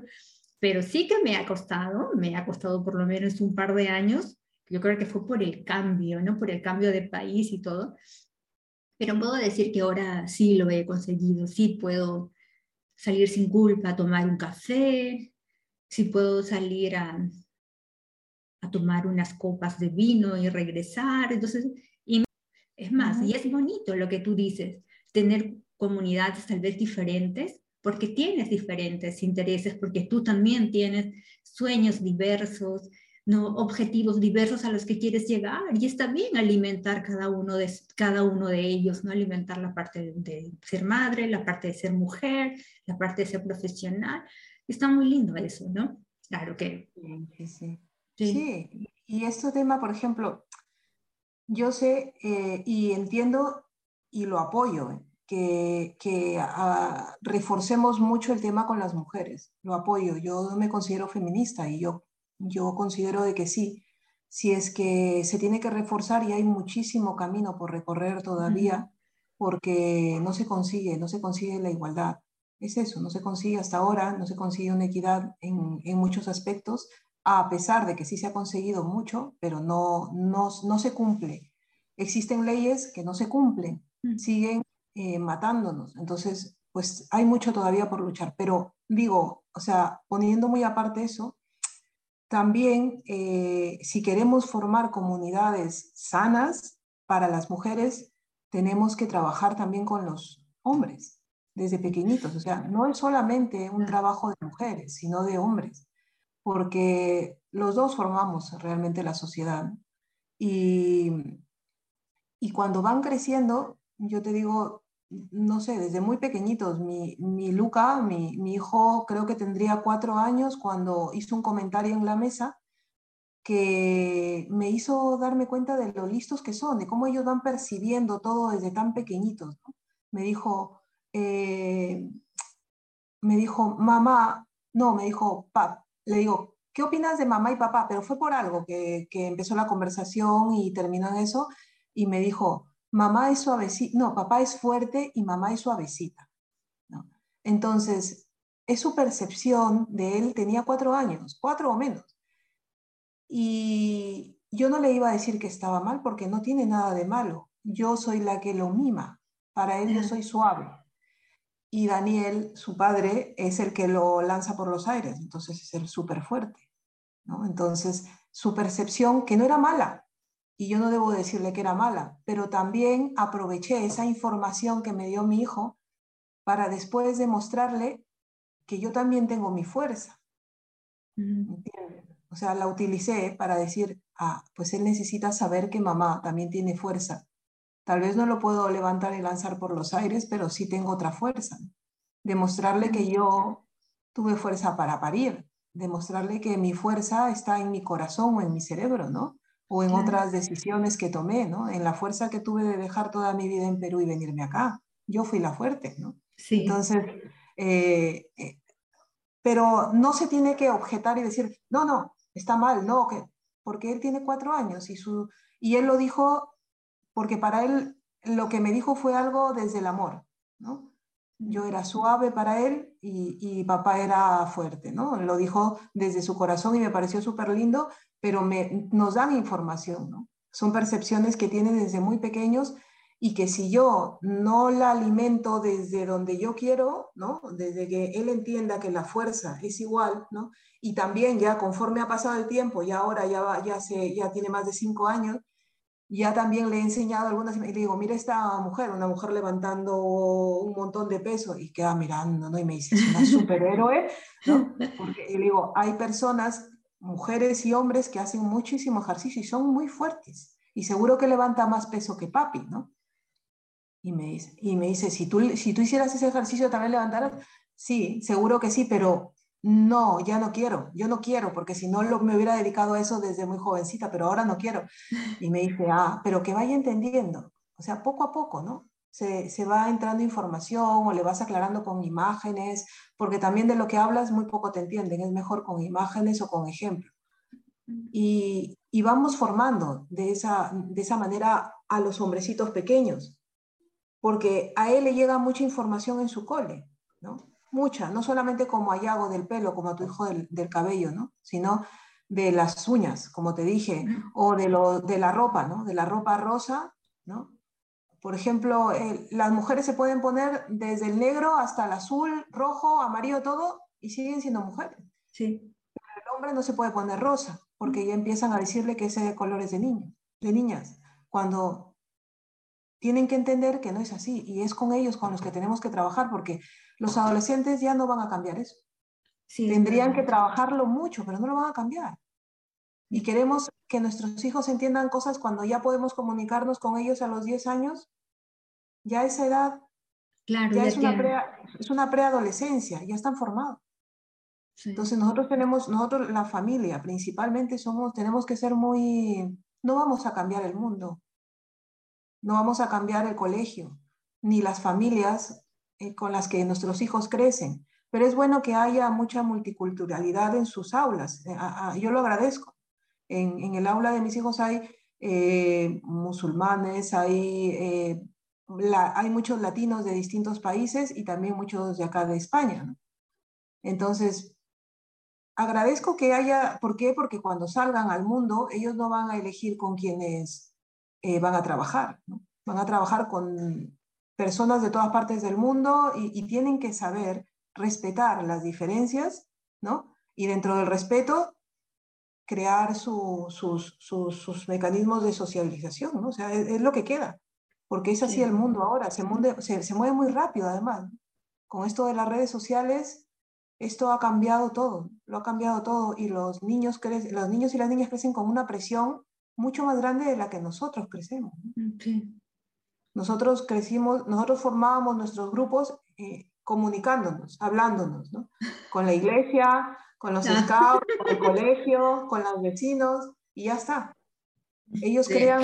Pero sí que me ha costado, me ha costado por lo menos un par de años, yo creo que fue por el cambio, ¿no? Por el cambio de país y todo. Pero puedo decir que ahora sí lo he conseguido, sí puedo salir sin culpa a tomar un café, sí puedo salir a, a tomar unas copas de vino y regresar. Entonces, y es más, y es bonito lo que tú dices, tener comunidades tal vez diferentes porque tienes diferentes intereses, porque tú también tienes sueños diversos, ¿no? objetivos diversos a los que quieres llegar y está bien alimentar cada uno de, cada uno de ellos, ¿no? alimentar la parte de, ser madre, la parte de ser mujer, la parte de ser profesional. Está muy lindo eso, ¿no? Claro que... Sí, sí. sí. y este tema, por ejemplo, yo sé eh, y entiendo y lo apoyo. ¿Eh? que, ah, reforcemos mucho el tema con las mujeres. Lo apoyo. Yo me considero feminista y yo, yo considero de que sí. Si es que se tiene que reforzar y hay muchísimo camino por recorrer todavía, porque no se consigue, no se consigue la igualdad. Es eso, no se consigue hasta ahora, no se consigue una equidad en, en muchos aspectos, a pesar de que sí se ha conseguido mucho, pero no, no, no se cumple. Existen leyes que no se cumplen, mm. siguen eh, matándonos. Entonces, pues hay mucho todavía por luchar. Pero digo, o sea, poniendo muy aparte eso, también eh, si queremos formar comunidades sanas para las mujeres, tenemos que trabajar también con los hombres desde pequeñitos. O sea, no es solamente un trabajo de mujeres, sino de hombres, porque los dos formamos realmente la sociedad. Y, y cuando van creciendo, yo te digo, no sé, desde muy pequeñitos, mi, mi Luca, mi, mi, hijo creo que tendría cuatro años cuando hizo un comentario en la mesa que me hizo darme cuenta de lo listos que son, de cómo ellos van percibiendo todo desde tan pequeñitos. Me dijo, eh, me dijo, mamá, no, me dijo, pap, le digo, ¿qué opinas de mamá y papá? Pero fue por algo que, que empezó la conversación y terminó en eso, y me dijo, mamá es suavecita, no, papá es fuerte y mamá es suavecita. Entonces, es su percepción de él, tenía cuatro años, cuatro o menos. Y yo no le iba a decir que estaba mal porque no tiene nada de malo. Yo soy la que lo mima. Para él yo soy suave. Y Daniel, su padre, es el que lo lanza por los aires. Entonces es el súper fuerte. ¿no? Entonces, su percepción, que no era mala, y yo no debo decirle que era mala, pero también aproveché esa información que me dio mi hijo para después demostrarle que yo también tengo mi fuerza. O sea, la utilicé para decir, ah, pues él necesita saber que mamá también tiene fuerza. Tal vez no lo puedo levantar y lanzar por los aires, pero sí tengo otra fuerza. Demostrarle que yo tuve fuerza para parir, demostrarle que mi fuerza está en mi corazón o en mi cerebro, ¿no? O en otras decisiones que tomé, ¿no? En la fuerza que tuve de dejar toda mi vida en Perú y venirme acá. Yo fui la fuerte, ¿no? Sí. Entonces, eh, eh, pero no se tiene que objetar y decir, no, no, está mal, no, que, porque él tiene cuatro años y, su, y él lo dijo porque para él lo que me dijo fue algo desde el amor, ¿no? Yo era suave para él y, y papá era fuerte, ¿no? Lo dijo desde su corazón y me pareció súper lindo, pero me, nos dan información, ¿no? Son percepciones que tienen desde muy pequeños y que si yo no la alimento desde donde yo quiero, ¿no? Desde que él entienda que la fuerza es igual, ¿no? Y también ya conforme ha pasado el tiempo, y ahora ya, ya, se, ya tiene más de cinco años, ya también le he enseñado algunas, y le digo, mira esta mujer, una mujer levantando un montón de peso, y queda mirando, ¿no? Y me dice, es una <laughs> superhéroe, ¿no? Porque, y le digo, hay personas, mujeres y hombres que hacen muchísimo ejercicio y son muy fuertes, y seguro que levanta más peso que papi, ¿no? Y me dice, y me dice si, tú, si tú hicieras ese ejercicio, ¿también levantaras? Sí, seguro que sí, pero no, ya no quiero, yo no quiero, porque si no lo, me hubiera dedicado a eso desde muy jovencita, pero ahora no quiero. Y me dice, ah, pero que vaya entendiendo, o sea, poco a poco, ¿no? Se, se, va entrando información o le vas aclarando con imágenes, porque también de lo que hablas muy poco te entienden, es mejor con imágenes o con ejemplos. Y, y vamos formando de esa, de esa manera a los hombrecitos pequeños, porque a él le llega mucha información en su cole, ¿no? Mucha, no solamente como a Yago del pelo, como a tu hijo del, cabello, ¿no? Sino de las uñas, como te dije, o de, lo, de la ropa, ¿no? De la ropa rosa, ¿no? Por ejemplo, las mujeres se pueden poner desde el negro hasta el azul, rojo, amarillo, todo, y siguen siendo mujeres. Sí. Pero el hombre no se puede poner rosa, porque ya empiezan a decirle que ese color es de niño, de niñas, cuando tienen que entender que no es así y es con ellos con los que tenemos que trabajar porque los adolescentes ya no van a cambiar eso. Tendrían que trabajarlo mucho, pero no lo van a cambiar. Y queremos que nuestros hijos entiendan cosas cuando ya podemos comunicarnos con ellos a los 10 años, ya esa edad claro, ya, es, una pre, es, una preadolescencia, ya están formados. Entonces nosotros tenemos, nosotros la familia principalmente somos, tenemos que ser muy, no vamos a cambiar el mundo, no vamos a cambiar el colegio, ni las familias eh, con las que nuestros hijos crecen, pero es bueno que haya mucha multiculturalidad en sus aulas. Eh, yo lo agradezco. En, el aula de mis hijos hay eh, musulmanes, hay, hay muchos latinos de distintos países y también muchos de acá de España. Entonces, agradezco que haya, ¿por qué? Porque cuando salgan al mundo, ellos no van a elegir con quienes eh, van a trabajar, van a trabajar con personas de todas partes del mundo y, tienen que saber respetar las diferencias, ¿no? Y dentro del respeto, crear sus, sus, mecanismos de socialización, ¿no? O sea, es, lo que queda, porque es así el mundo ahora, se, se, se mueve muy rápido además. Con esto de las redes sociales, esto ha cambiado todo, lo ha cambiado todo y los niños, los niños y las niñas crecen con una presión mucho más grande de la que nosotros crecemos. Mm, nosotros crecimos, nosotros formábamos nuestros grupos eh, comunicándonos, hablándonos, ¿no? Con la <laughs> iglesia, con los scouts, con el colegio, con los vecinos y ya está. Ellos crean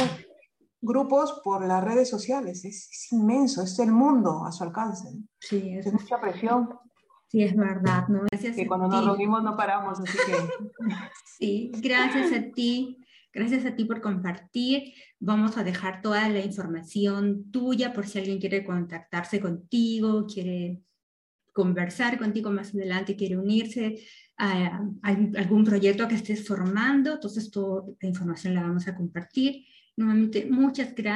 grupos por las redes sociales, es, inmenso, es el mundo a su alcance. Sí, es, mucha presión. Sí, es verdad, ¿no? Gracias que cuando nos reunimos no paramos, así que... <laughs> sí, gracias a ti. Gracias a ti por compartir. Vamos a dejar toda la información tuya por si alguien quiere contactarse contigo, quiere conversar contigo más adelante, quiere unirse a, algún proyecto que estés formando. Entonces, toda la información la vamos a compartir. Nuevamente, muchas gracias.